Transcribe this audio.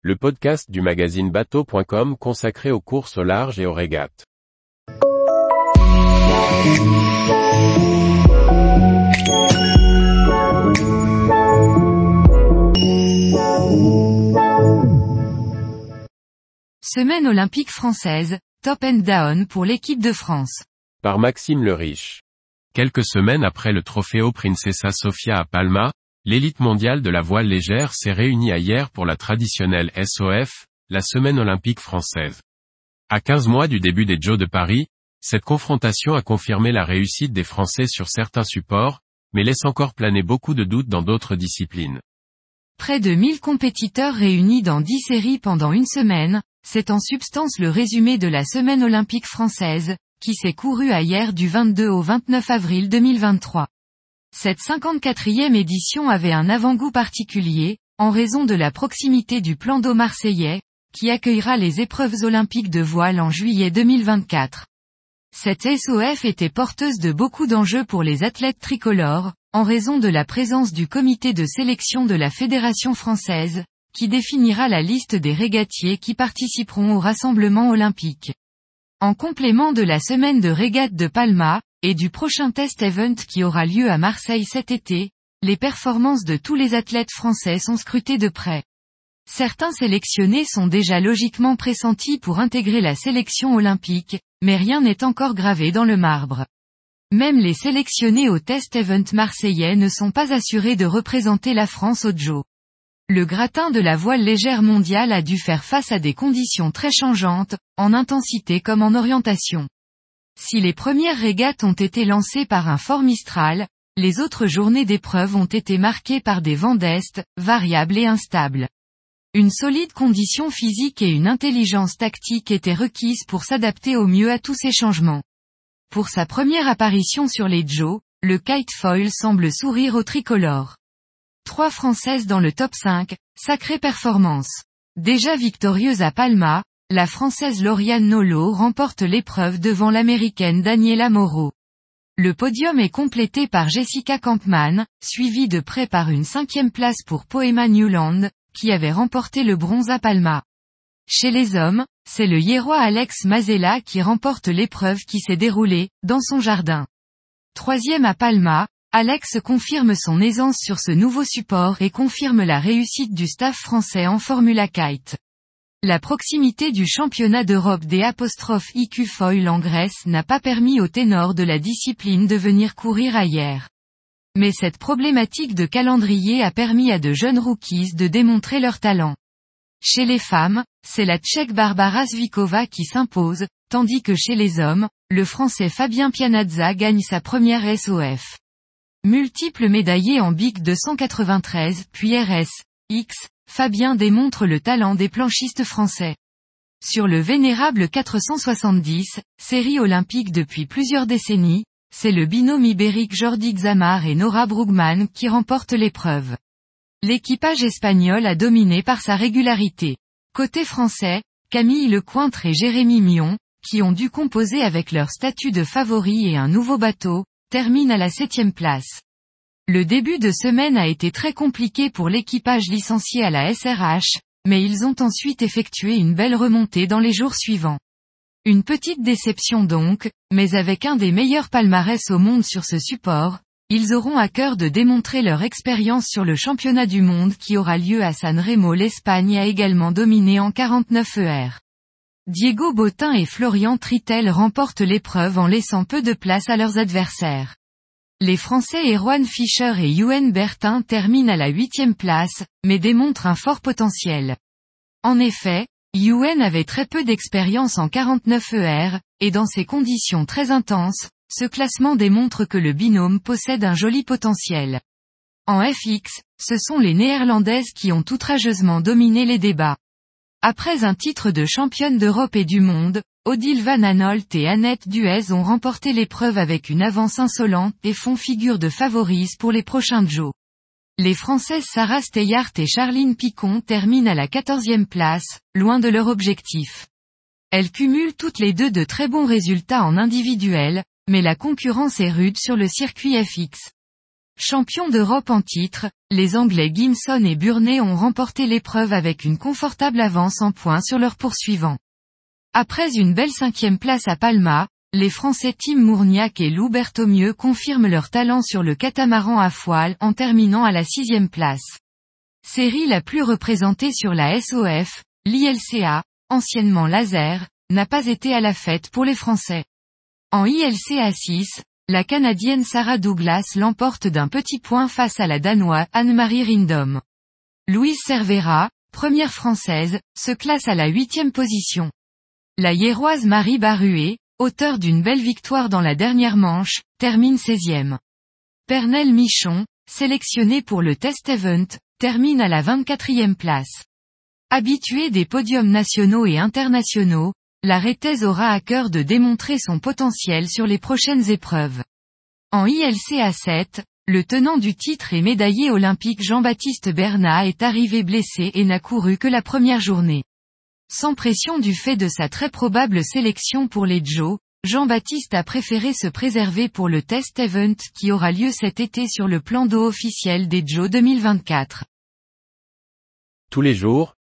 le podcast du magazine bateau.com consacré aux courses au large et aux régates. Semaine olympique française, top and down pour l'équipe de France. Par Maxime le Riche. Quelques semaines après le Trofeo Princesa Sofia à Palma, l'élite mondiale de la voile légère s'est réunie hier pour la traditionnelle SOF, la semaine olympique française. À 15 mois du début des Jeux de Paris, cette confrontation a confirmé la réussite des Français sur certains supports, mais laisse encore planer beaucoup de doutes dans d'autres disciplines. Près de 1000 compétiteurs réunis dans 10 séries pendant une semaine, c'est en substance le résumé de la semaine olympique française, qui s'est courue hier du 22 au 29 avril 2023. Cette 54e édition avait un avant-goût particulier, en raison de la proximité du plan d'eau marseillais, qui accueillera les épreuves olympiques de voile en juillet 2024. Cette SOF était porteuse de beaucoup d'enjeux pour les athlètes tricolores, en raison de la présence du comité de sélection de la Fédération française, qui définira la liste des régatiers qui participeront au rassemblement olympique. En complément de la semaine de régate de Palma, et du prochain test event qui aura lieu à Marseille cet été, les performances de tous les athlètes français sont scrutées de près. Certains sélectionnés sont déjà logiquement pressentis pour intégrer la sélection olympique, mais rien n'est encore gravé dans le marbre. Même les sélectionnés au test event marseillais ne sont pas assurés de représenter la France au Joe. Le gratin de la voile légère mondiale a dû faire face à des conditions très changeantes, en intensité comme en orientation. Si les premières régates ont été lancées par un fort Mistral, les autres journées d'épreuve ont été marquées par des vents d'est, variables et instables. Une solide condition physique et une intelligence tactique étaient requises pour s'adapter au mieux à tous ces changements. Pour sa première apparition sur les Joe, le kite foil semble sourire au tricolore. Trois Françaises dans le top 5, sacrée performance. Déjà victorieuse à Palma, la Française Lauriane Nolo remporte l'épreuve devant l'Américaine Daniela Moreau. Le podium est complété par Jessica Kampmann, suivie de près par une cinquième place pour Poema Newland, qui avait remporté le bronze à Palma. Chez les hommes, c'est le Hiérois Alex Mazella qui remporte l'épreuve qui s'est déroulée, dans son jardin. Troisième à Palma, Alex confirme son aisance sur ce nouveau support et confirme la réussite du staff français en Formula Kite. La proximité du championnat d'Europe des apostrophes IQ Foil en Grèce n'a pas permis aux ténors de la discipline de venir courir ailleurs. Mais cette problématique de calendrier a permis à de jeunes rookies de démontrer leur talent. Chez les femmes, c'est la tchèque Barbara Zvikova qui s'impose, tandis que chez les hommes, le français Fabien Pianazza gagne sa première SOF. Multiple médaillé en BIC 293 puis RS, X, Fabien démontre le talent des planchistes français. Sur le vénérable 470, série olympique depuis plusieurs décennies, c'est le binôme ibérique Jordi Xamar et Nora Brugman qui remportent l'épreuve. L'équipage espagnol a dominé par sa régularité. Côté français, Camille Lecointre et Jérémy Mion, qui ont dû composer avec leur statut de favori et un nouveau bateau, terminent à la septième place. Le début de semaine a été très compliqué pour l'équipage licencié à la SRH, mais ils ont ensuite effectué une belle remontée dans les jours suivants. Une petite déception donc, mais avec un des meilleurs palmarès au monde sur ce support, ils auront à cœur de démontrer leur expérience sur le championnat du monde qui aura lieu à San Remo. L'Espagne a également dominé en 49 ER. Diego Botin et Florian Tritel remportent l'épreuve en laissant peu de place à leurs adversaires. Les Français Erwan Fischer et Yuen Bertin terminent à la huitième place, mais démontrent un fort potentiel. En effet, Yuen avait très peu d'expérience en 49 ER, et dans ces conditions très intenses, ce classement démontre que le binôme possède un joli potentiel. En FX, ce sont les Néerlandaises qui ont outrageusement dominé les débats. Après un titre de championne d'Europe et du monde, Odile Van Anolt et Annette Duez ont remporté l'épreuve avec une avance insolente et font figure de favoris pour les prochains Joe. Les Françaises Sarah Steyart et Charline Picon terminent à la quatorzième place, loin de leur objectif. Elles cumulent toutes les deux de très bons résultats en individuel, mais la concurrence est rude sur le circuit FX. Champions d'Europe en titre, les Anglais Gimson et Burney ont remporté l'épreuve avec une confortable avance en points sur leurs poursuivants. Après une belle cinquième place à Palma, les Français Tim Mourniac et Lou Berthomieux confirment leur talent sur le catamaran à foile en terminant à la sixième place. Série la plus représentée sur la SOF, l'ILCA, anciennement Laser, n'a pas été à la fête pour les Français. En ILCA 6, la Canadienne Sarah Douglas l'emporte d'un petit point face à la Danoise Anne-Marie Rindom. Louise Cervera, première française, se classe à la huitième position. La Hiéroise Marie Baruet, auteur d'une belle victoire dans la dernière manche, termine 16e. Pernel Michon, sélectionné pour le test event, termine à la 24e place. Habitué des podiums nationaux et internationaux, la Réthèse aura à cœur de démontrer son potentiel sur les prochaines épreuves. En ILCA 7, le tenant du titre et médaillé olympique Jean-Baptiste Bernat est arrivé blessé et n'a couru que la première journée. Sans pression du fait de sa très probable sélection pour les Joe, Jean-Baptiste a préféré se préserver pour le test event qui aura lieu cet été sur le plan d'eau officiel des Joe 2024. Tous les jours,